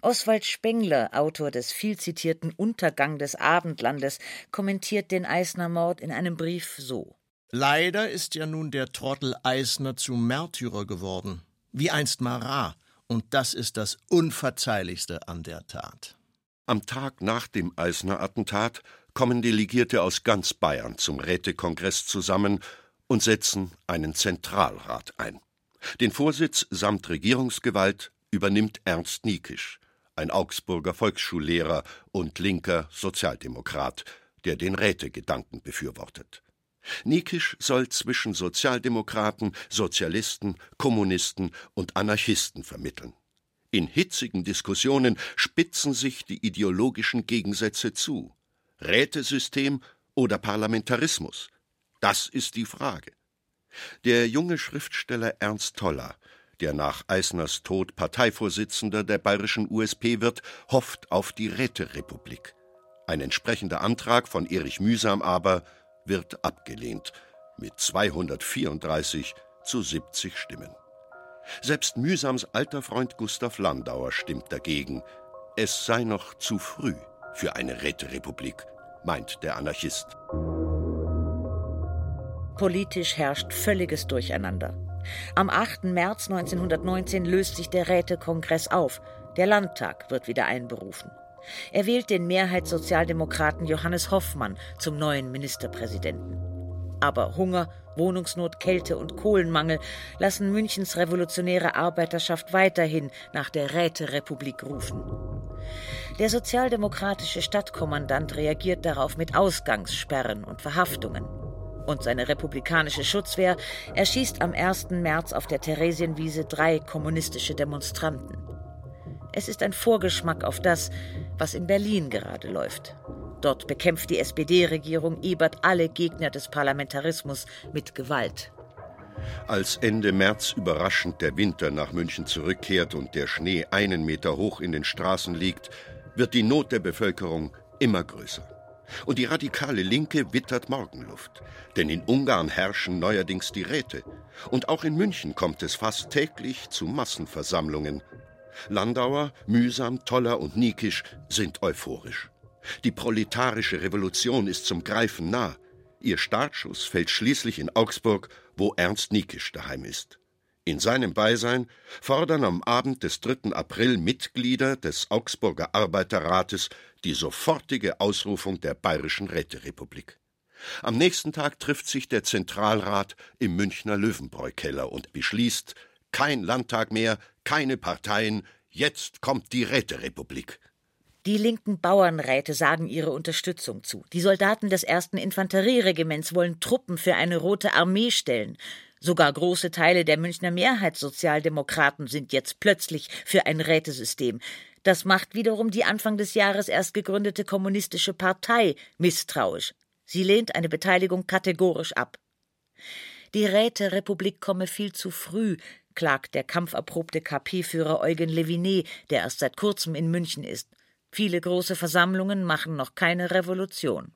Oswald Spengler, Autor des vielzitierten Untergang des Abendlandes, kommentiert den Eisner-Mord in einem Brief so: Leider ist ja nun der Trottel Eisner zum Märtyrer geworden, wie einst Marat, und das ist das Unverzeihlichste an der Tat. Am Tag nach dem Eisner-Attentat kommen Delegierte aus ganz Bayern zum Rätekongress zusammen und setzen einen Zentralrat ein. Den Vorsitz samt Regierungsgewalt übernimmt Ernst Niekisch, ein Augsburger Volksschullehrer und linker Sozialdemokrat, der den Rätegedanken befürwortet. Niekisch soll zwischen Sozialdemokraten, Sozialisten, Kommunisten und Anarchisten vermitteln. In hitzigen Diskussionen spitzen sich die ideologischen Gegensätze zu. Rätesystem oder Parlamentarismus? Das ist die Frage. Der junge Schriftsteller Ernst Toller der nach Eisners Tod Parteivorsitzender der bayerischen USP wird, hofft auf die Räterepublik. Ein entsprechender Antrag von Erich Mühsam aber wird abgelehnt. mit 234 zu 70 Stimmen. Selbst Mühsams alter Freund Gustav Landauer stimmt dagegen. Es sei noch zu früh für eine Räterepublik, meint der Anarchist. Politisch herrscht völliges Durcheinander. Am 8. März 1919 löst sich der Rätekongress auf. Der Landtag wird wieder einberufen. Er wählt den Mehrheitssozialdemokraten Johannes Hoffmann zum neuen Ministerpräsidenten. Aber Hunger, Wohnungsnot, Kälte und Kohlenmangel lassen Münchens revolutionäre Arbeiterschaft weiterhin nach der Räterepublik rufen. Der sozialdemokratische Stadtkommandant reagiert darauf mit Ausgangssperren und Verhaftungen. Und seine republikanische Schutzwehr erschießt am 1. März auf der Theresienwiese drei kommunistische Demonstranten. Es ist ein Vorgeschmack auf das, was in Berlin gerade läuft. Dort bekämpft die SPD-Regierung Ebert alle Gegner des Parlamentarismus mit Gewalt. Als Ende März überraschend der Winter nach München zurückkehrt und der Schnee einen Meter hoch in den Straßen liegt, wird die Not der Bevölkerung immer größer. Und die radikale Linke wittert Morgenluft. Denn in Ungarn herrschen neuerdings die Räte. Und auch in München kommt es fast täglich zu Massenversammlungen. Landauer, Mühsam, Toller und Niekisch sind euphorisch. Die proletarische Revolution ist zum Greifen nah. Ihr Startschuss fällt schließlich in Augsburg, wo Ernst Niekisch daheim ist. In seinem Beisein fordern am Abend des 3. April Mitglieder des Augsburger Arbeiterrates die sofortige Ausrufung der Bayerischen Räterepublik. Am nächsten Tag trifft sich der Zentralrat im Münchner Löwenbräu-Keller und beschließt: kein Landtag mehr, keine Parteien, jetzt kommt die Räterepublik. Die linken Bauernräte sagen ihre Unterstützung zu. Die Soldaten des ersten Infanterieregiments wollen Truppen für eine rote Armee stellen. Sogar große Teile der Münchner Mehrheitssozialdemokraten sind jetzt plötzlich für ein Rätesystem. Das macht wiederum die Anfang des Jahres erst gegründete Kommunistische Partei misstrauisch. Sie lehnt eine Beteiligung kategorisch ab. Die Räterepublik komme viel zu früh, klagt der kampferprobte KP-Führer Eugen Levinet, der erst seit kurzem in München ist. Viele große Versammlungen machen noch keine Revolution.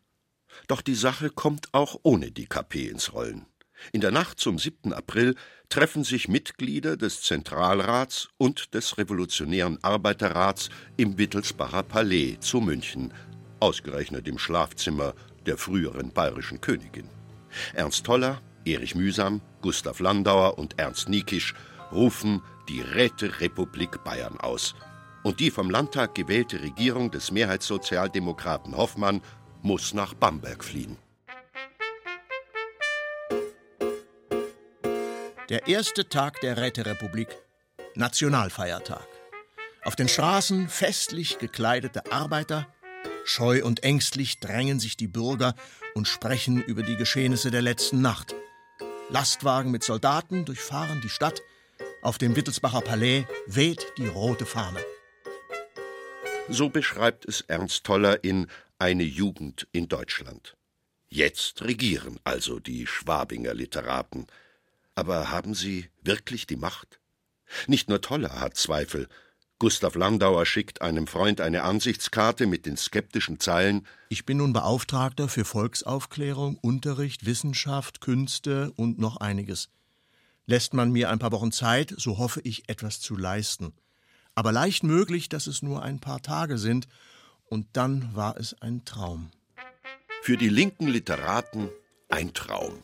Doch die Sache kommt auch ohne die KP ins Rollen. In der Nacht zum 7. April treffen sich Mitglieder des Zentralrats und des Revolutionären Arbeiterrats im Wittelsbacher Palais zu München, ausgerechnet im Schlafzimmer der früheren bayerischen Königin. Ernst Toller, Erich Mühsam, Gustav Landauer und Ernst Niekisch rufen die Räterepublik Bayern aus. Und die vom Landtag gewählte Regierung des Mehrheitssozialdemokraten Hoffmann muss nach Bamberg fliehen. Der erste Tag der Räterepublik, Nationalfeiertag. Auf den Straßen festlich gekleidete Arbeiter, scheu und ängstlich drängen sich die Bürger und sprechen über die Geschehnisse der letzten Nacht. Lastwagen mit Soldaten durchfahren die Stadt, auf dem Wittelsbacher Palais weht die rote Fahne. So beschreibt es Ernst Toller in Eine Jugend in Deutschland. Jetzt regieren also die Schwabinger Literaten. Aber haben sie wirklich die Macht? Nicht nur Toller hat Zweifel. Gustav Landauer schickt einem Freund eine Ansichtskarte mit den skeptischen Zeilen Ich bin nun Beauftragter für Volksaufklärung, Unterricht, Wissenschaft, Künste und noch einiges. Lässt man mir ein paar Wochen Zeit, so hoffe ich etwas zu leisten. Aber leicht möglich, dass es nur ein paar Tage sind, und dann war es ein Traum. Für die linken Literaten ein Traum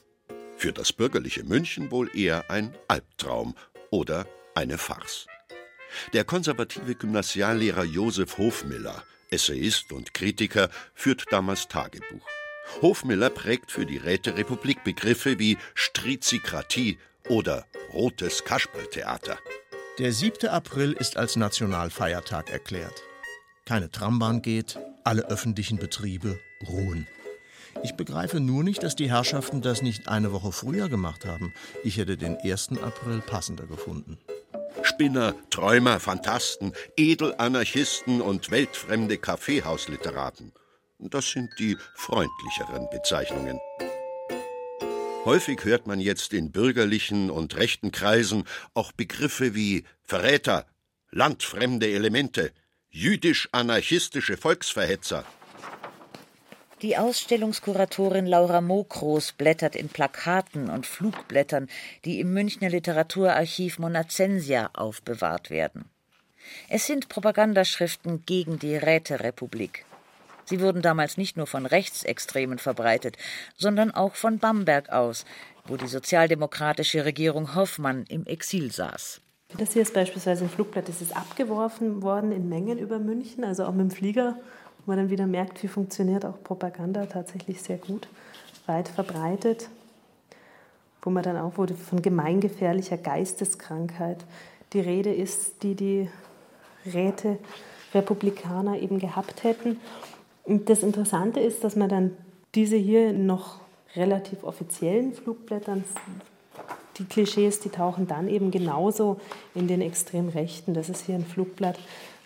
für das bürgerliche München wohl eher ein Albtraum oder eine Farce. Der konservative Gymnasiallehrer Josef Hofmiller, Essayist und Kritiker, führt damals Tagebuch. Hofmiller prägt für die Räterepublik Begriffe wie Strizikratie oder rotes Kasperltheater. Der 7. April ist als Nationalfeiertag erklärt. Keine Trambahn geht, alle öffentlichen Betriebe ruhen. Ich begreife nur nicht, dass die Herrschaften das nicht eine Woche früher gemacht haben. Ich hätte den 1. April passender gefunden. Spinner, Träumer, Fantasten, Edelanarchisten und weltfremde Kaffeehausliteraten. Das sind die freundlicheren Bezeichnungen. Häufig hört man jetzt in bürgerlichen und rechten Kreisen auch Begriffe wie Verräter, landfremde Elemente, jüdisch-anarchistische Volksverhetzer Die Ausstellungskuratorin Laura Mokros blättert in Plakaten und Flugblättern, die im Münchner Literaturarchiv Monacensia aufbewahrt werden. Es sind Propagandaschriften gegen die Räterepublik. Sie wurden damals nicht nur von Rechtsextremen verbreitet, sondern auch von Bamberg aus, wo die sozialdemokratische Regierung Hoffmann im Exil saß. Das hier ist beispielsweise ein Flugblatt, das ist abgeworfen worden in Mengen über München, also auch mit dem Flieger, wo man dann wieder merkt, wie funktioniert auch Propaganda tatsächlich sehr gut, weit verbreitet, wo man dann auch wurde von gemeingefährlicher Geisteskrankheit die Rede ist, die die Räte Republikaner eben gehabt hätten. Und das Interessante ist, dass man dann diese hier noch relativ offiziellen Flugblättern, die Klischees, die tauchen dann eben genauso in den extrem Rechten. Das ist hier ein Flugblatt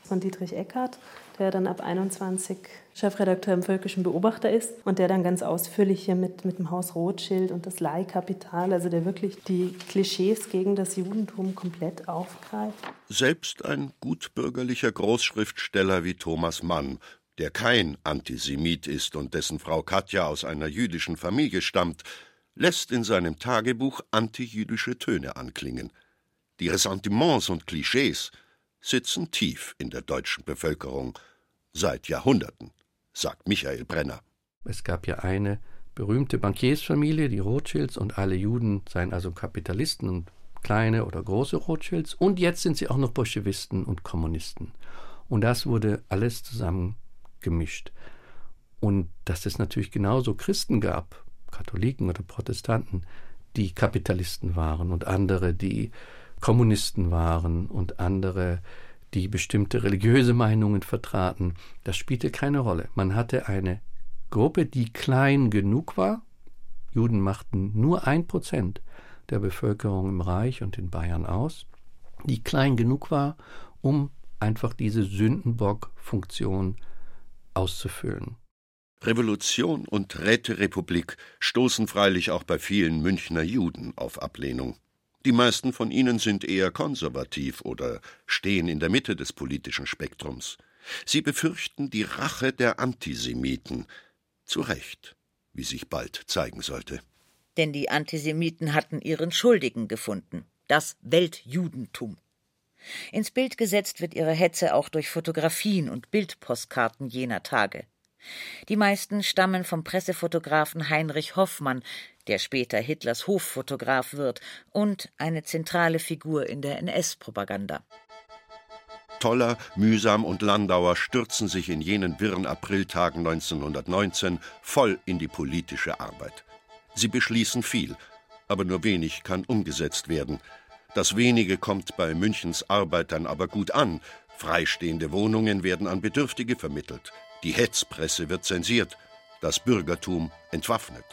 von Dietrich Eckart, der dann ab 21 Chefredakteur im Völkischen Beobachter ist und der dann ganz ausführlich hier mit, mit dem Haus Rothschild und das Leihkapital, also der wirklich die Klischees gegen das Judentum komplett aufgreift. Selbst ein gutbürgerlicher Großschriftsteller wie Thomas Mann der kein Antisemit ist und dessen Frau Katja aus einer jüdischen Familie stammt, lässt in seinem Tagebuch antijüdische Töne anklingen. Die Ressentiments und Klischees sitzen tief in der deutschen Bevölkerung seit Jahrhunderten, sagt Michael Brenner. Es gab ja eine berühmte Bankiersfamilie, die Rothschilds, und alle Juden seien also Kapitalisten und kleine oder große Rothschilds. Und jetzt sind sie auch noch Bolschewisten und Kommunisten. Und das wurde alles zusammen gemischt. Und dass es natürlich genauso Christen gab, Katholiken oder Protestanten, die Kapitalisten waren und andere, die Kommunisten waren und andere, die bestimmte religiöse Meinungen vertraten, das spielte keine Rolle. Man hatte eine Gruppe, die klein genug war. Juden machten nur ein Prozent der Bevölkerung im Reich und in Bayern aus, die klein genug war, um einfach diese Sündenbock-Funktion auszufüllen. Revolution und Räterepublik stoßen freilich auch bei vielen Münchner Juden auf Ablehnung. Die meisten von ihnen sind eher konservativ oder stehen in der Mitte des politischen Spektrums. Sie befürchten die Rache der Antisemiten. Zu Recht, wie sich bald zeigen sollte. Denn die Antisemiten hatten ihren Schuldigen gefunden, das Weltjudentum. Ins Bild gesetzt wird ihre Hetze auch durch Fotografien und Bildpostkarten jener Tage. Die meisten stammen vom Pressefotografen Heinrich Hoffmann, der später Hitlers Hoffotograf wird und eine zentrale Figur in der NS-Propaganda. Toller, Mühsam und Landauer stürzen sich in jenen wirren Apriltagen 1919 voll in die politische Arbeit. Sie beschließen viel, aber nur wenig kann umgesetzt werden. Das wenige kommt bei Münchens Arbeitern aber gut an. Freistehende Wohnungen werden an Bedürftige vermittelt. Die Hetzpresse wird zensiert. Das Bürgertum entwaffnet.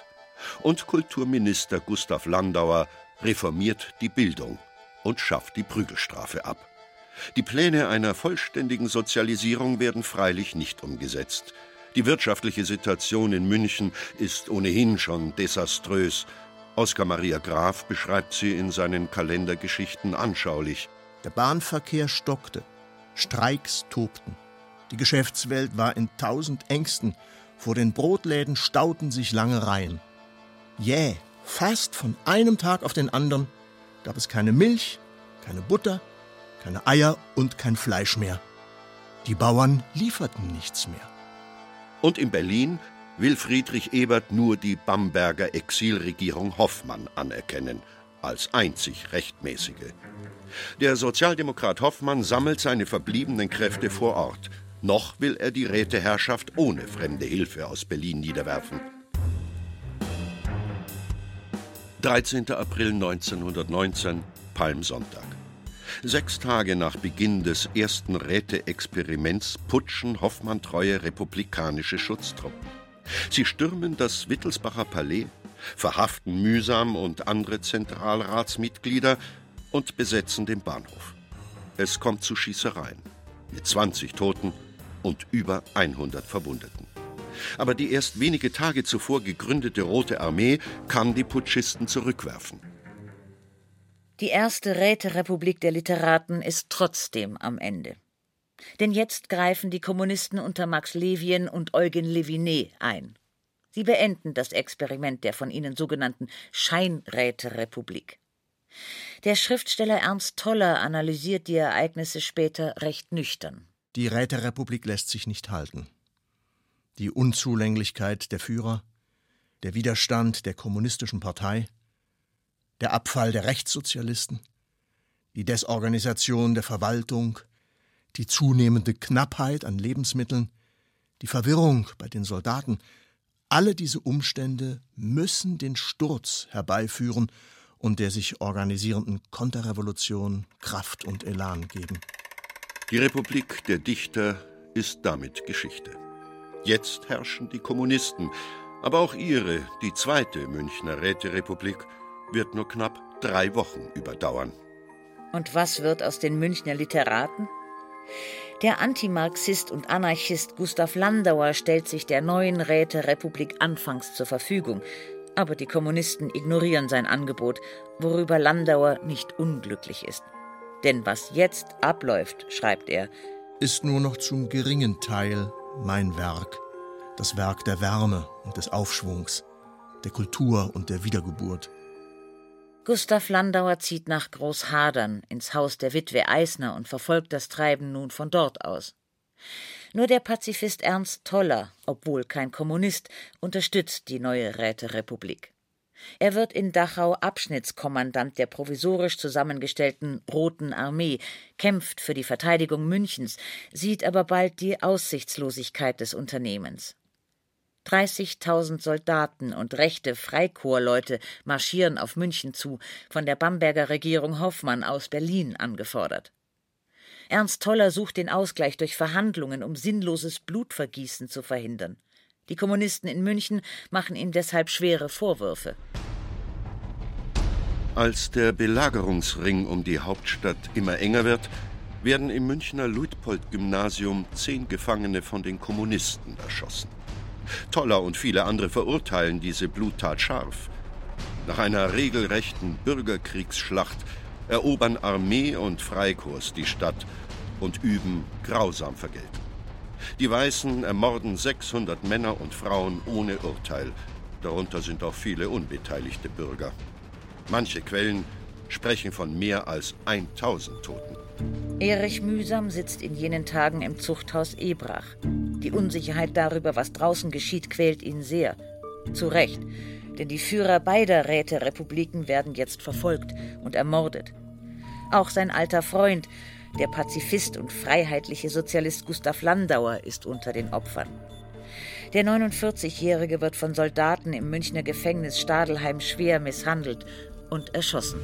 Und Kulturminister Gustav Landauer reformiert die Bildung und schafft die Prügelstrafe ab. Die Pläne einer vollständigen Sozialisierung werden freilich nicht umgesetzt. Die wirtschaftliche Situation in München ist ohnehin schon desaströs. Oskar Maria Graf beschreibt sie in seinen Kalendergeschichten anschaulich. Der Bahnverkehr stockte, Streiks tobten. Die Geschäftswelt war in tausend Ängsten. Vor den Brotläden stauten sich lange Reihen. Jäh, fast von einem Tag auf den anderen gab es keine Milch, keine Butter, keine Eier und kein Fleisch mehr. Die Bauern lieferten nichts mehr. Und in Berlin will Friedrich Ebert nur die Bamberger Exilregierung Hoffmann anerkennen, als einzig rechtmäßige. Der Sozialdemokrat Hoffmann sammelt seine verbliebenen Kräfte vor Ort. Noch will er die Räteherrschaft ohne fremde Hilfe aus Berlin niederwerfen. 13. April 1919, Palmsonntag. Sechs Tage nach Beginn des ersten Räteexperiments putschen Hoffmann treue republikanische Schutztruppen. Sie stürmen das Wittelsbacher Palais, verhaften Mühsam und andere Zentralratsmitglieder und besetzen den Bahnhof. Es kommt zu Schießereien mit 20 Toten und über 100 Verwundeten. Aber die erst wenige Tage zuvor gegründete Rote Armee kann die Putschisten zurückwerfen. Die erste Räterepublik der Literaten ist trotzdem am Ende. Denn jetzt greifen die Kommunisten unter Max Levien und Eugen Levinet ein. Sie beenden das Experiment der von ihnen sogenannten Scheinräterepublik. Der Schriftsteller Ernst Toller analysiert die Ereignisse später recht nüchtern. Die Räterepublik lässt sich nicht halten. Die Unzulänglichkeit der Führer, der Widerstand der kommunistischen Partei, der Abfall der Rechtssozialisten, die Desorganisation der Verwaltung, die zunehmende Knappheit an Lebensmitteln, die Verwirrung bei den Soldaten, alle diese Umstände müssen den Sturz herbeiführen und der sich organisierenden Konterrevolution Kraft und Elan geben. Die Republik der Dichter ist damit Geschichte. Jetzt herrschen die Kommunisten, aber auch ihre, die zweite Münchner Räterepublik, wird nur knapp drei Wochen überdauern. Und was wird aus den Münchner Literaten? Der Antimarxist und Anarchist Gustav Landauer stellt sich der neuen Räterepublik anfangs zur Verfügung, aber die Kommunisten ignorieren sein Angebot, worüber Landauer nicht unglücklich ist. Denn was jetzt abläuft, schreibt er, ist nur noch zum geringen Teil mein Werk, das Werk der Wärme und des Aufschwungs, der Kultur und der Wiedergeburt. Gustav Landauer zieht nach Großhadern ins Haus der Witwe Eisner und verfolgt das Treiben nun von dort aus. Nur der Pazifist Ernst Toller, obwohl kein Kommunist, unterstützt die neue Räterepublik. Er wird in Dachau Abschnittskommandant der provisorisch zusammengestellten Roten Armee, kämpft für die Verteidigung Münchens, sieht aber bald die Aussichtslosigkeit des Unternehmens. 30.000 Soldaten und rechte Freikorpsleute marschieren auf München zu, von der Bamberger Regierung Hoffmann aus Berlin angefordert. Ernst Toller sucht den Ausgleich durch Verhandlungen, um sinnloses Blutvergießen zu verhindern. Die Kommunisten in München machen ihm deshalb schwere Vorwürfe. Als der Belagerungsring um die Hauptstadt immer enger wird, werden im Münchner Luitpold-Gymnasium zehn Gefangene von den Kommunisten erschossen. Toller und viele andere verurteilen diese Bluttat scharf. Nach einer regelrechten Bürgerkriegsschlacht erobern Armee und Freikorps die Stadt und üben grausam Vergeltung. Die Weißen ermorden 600 Männer und Frauen ohne Urteil. Darunter sind auch viele unbeteiligte Bürger. Manche Quellen sprechen von mehr als 1000 Toten. Erich Mühsam sitzt in jenen Tagen im Zuchthaus Ebrach. Die Unsicherheit darüber, was draußen geschieht, quält ihn sehr. Zu Recht, denn die Führer beider Räterepubliken werden jetzt verfolgt und ermordet. Auch sein alter Freund, der Pazifist und freiheitliche Sozialist Gustav Landauer, ist unter den Opfern. Der 49-Jährige wird von Soldaten im Münchner Gefängnis Stadelheim schwer misshandelt und erschossen.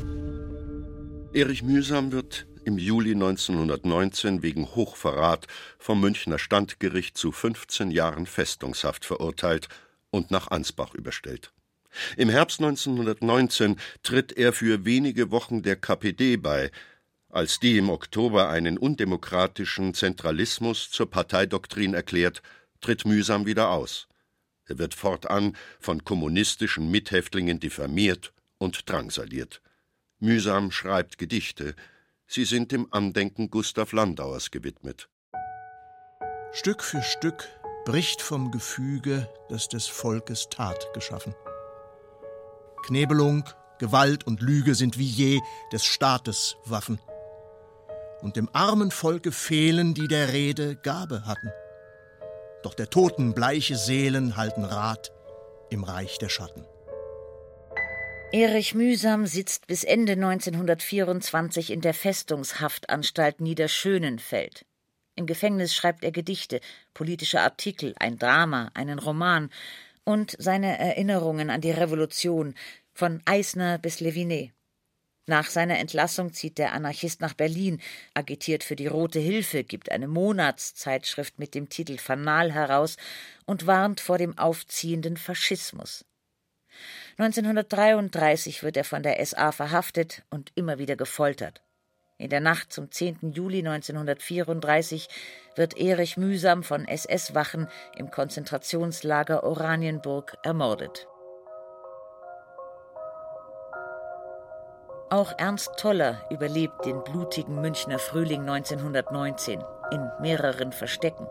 Erich Mühsam wird im Juli 1919 wegen Hochverrat vom Münchner Standgericht zu 15 Jahren Festungshaft verurteilt und nach Ansbach überstellt. Im Herbst 1919 tritt er für wenige Wochen der KPD bei, als die im Oktober einen undemokratischen Zentralismus zur Parteidoktrin erklärt, tritt mühsam wieder aus. Er wird fortan von kommunistischen Mithäftlingen diffamiert und drangsaliert. Mühsam schreibt Gedichte, Sie sind dem Andenken Gustav Landauers gewidmet. Stück für Stück bricht vom Gefüge, das des Volkes Tat geschaffen. Knebelung, Gewalt und Lüge sind wie je des Staates Waffen. Und dem armen Volke fehlen, die der Rede Gabe hatten. Doch der Toten bleiche Seelen halten Rat im Reich der Schatten. Erich Mühsam sitzt bis Ende 1924 in der Festungshaftanstalt Niederschönenfeld. Im Gefängnis schreibt er Gedichte, politische Artikel, ein Drama, einen Roman und seine Erinnerungen an die Revolution von Eisner bis Levinet. Nach seiner Entlassung zieht der Anarchist nach Berlin, agitiert für die Rote Hilfe, gibt eine Monatszeitschrift mit dem Titel Fanal heraus und warnt vor dem aufziehenden Faschismus. 1933 wird er von der SA verhaftet und immer wieder gefoltert. In der Nacht zum 10. Juli 1934 wird Erich mühsam von SS-Wachen im Konzentrationslager Oranienburg ermordet. Auch Ernst Toller überlebt den blutigen Münchner Frühling 1919 in mehreren Verstecken.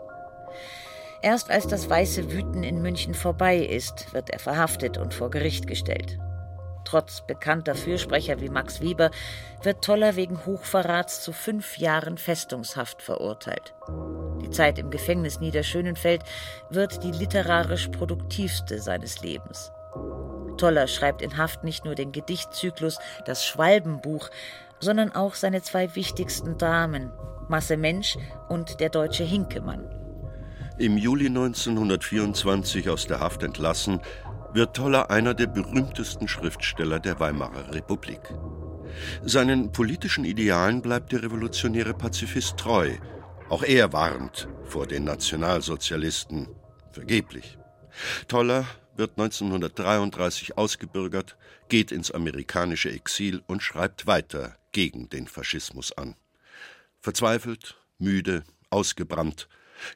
Erst als das weiße Wüten in München vorbei ist, wird er verhaftet und vor Gericht gestellt. Trotz bekannter Fürsprecher wie Max Weber wird Toller wegen Hochverrats zu fünf Jahren Festungshaft verurteilt. Die Zeit im Gefängnis Niederschönenfeld wird die literarisch produktivste seines Lebens. Toller schreibt in Haft nicht nur den Gedichtzyklus Das Schwalbenbuch, sondern auch seine zwei wichtigsten Dramen, Masse Mensch und Der deutsche Hinkemann. Im Juli 1924 aus der Haft entlassen, wird Toller einer der berühmtesten Schriftsteller der Weimarer Republik. Seinen politischen Idealen bleibt der revolutionäre Pazifist treu. Auch er warnt vor den Nationalsozialisten. Vergeblich. Toller wird 1933 ausgebürgert, geht ins amerikanische Exil und schreibt weiter gegen den Faschismus an. Verzweifelt, müde, ausgebrannt,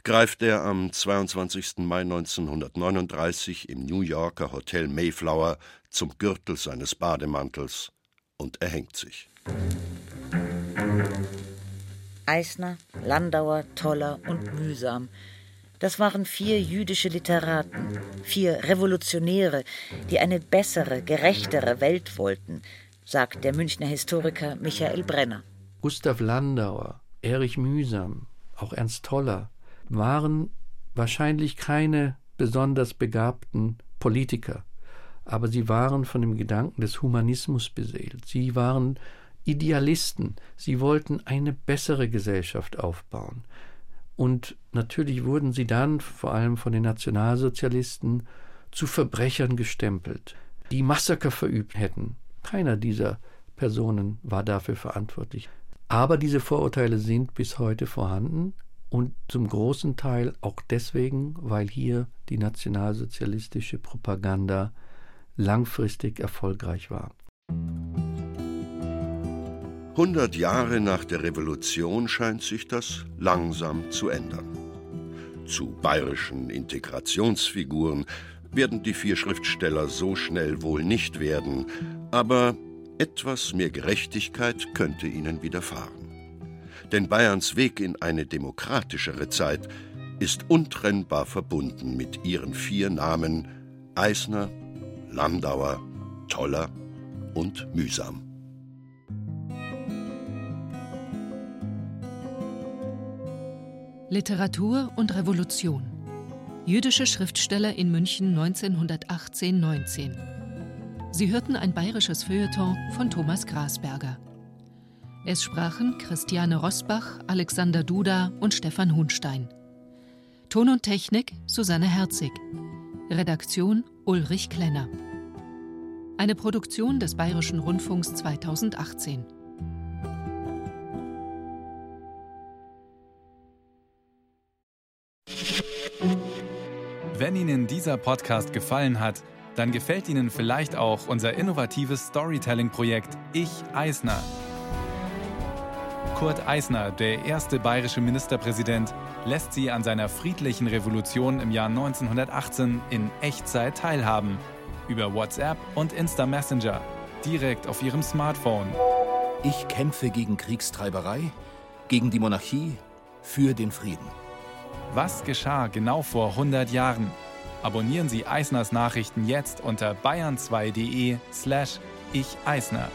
greift er am 22. Mai 1939 im New Yorker Hotel Mayflower zum Gürtel seines Bademantels und erhängt sich. Eisner, Landauer, Toller und Mühsam. Das waren vier jüdische Literaten, vier Revolutionäre, die eine bessere, gerechtere Welt wollten, sagt der Münchner Historiker Michael Brenner. Gustav Landauer, Erich Mühsam, auch Ernst Toller, waren wahrscheinlich keine besonders begabten Politiker, aber sie waren von dem Gedanken des Humanismus beseelt. Sie waren Idealisten. Sie wollten eine bessere Gesellschaft aufbauen. Und natürlich wurden sie dann, vor allem von den Nationalsozialisten, zu Verbrechern gestempelt, die Massaker verübt hätten. Keiner dieser Personen war dafür verantwortlich. Aber diese Vorurteile sind bis heute vorhanden und zum großen Teil auch deswegen, weil hier die nationalsozialistische Propaganda langfristig erfolgreich war. 100 Jahre nach der Revolution scheint sich das langsam zu ändern. Zu bayerischen Integrationsfiguren werden die vier Schriftsteller so schnell wohl nicht werden, aber etwas mehr Gerechtigkeit könnte ihnen widerfahren. Denn Bayerns Weg in eine demokratischere Zeit ist untrennbar verbunden mit ihren vier Namen Eisner, Landauer, Toller und Mühsam. Literatur und Revolution. Jüdische Schriftsteller in München 1918-19. Sie hörten ein bayerisches Feuilleton von Thomas Grasberger. Es sprachen Christiane Rosbach, Alexander Duda und Stefan Hunstein. Ton und Technik Susanne Herzig. Redaktion Ulrich Klenner. Eine Produktion des Bayerischen Rundfunks 2018. Wenn Ihnen dieser Podcast gefallen hat, dann gefällt Ihnen vielleicht auch unser innovatives Storytelling-Projekt Ich Eisner. Kurt Eisner, der erste bayerische Ministerpräsident, lässt sie an seiner friedlichen Revolution im Jahr 1918 in Echtzeit teilhaben. Über WhatsApp und Insta Messenger, direkt auf ihrem Smartphone. Ich kämpfe gegen Kriegstreiberei, gegen die Monarchie, für den Frieden. Was geschah genau vor 100 Jahren? Abonnieren Sie Eisners Nachrichten jetzt unter bayern2.de slash ich Eisner.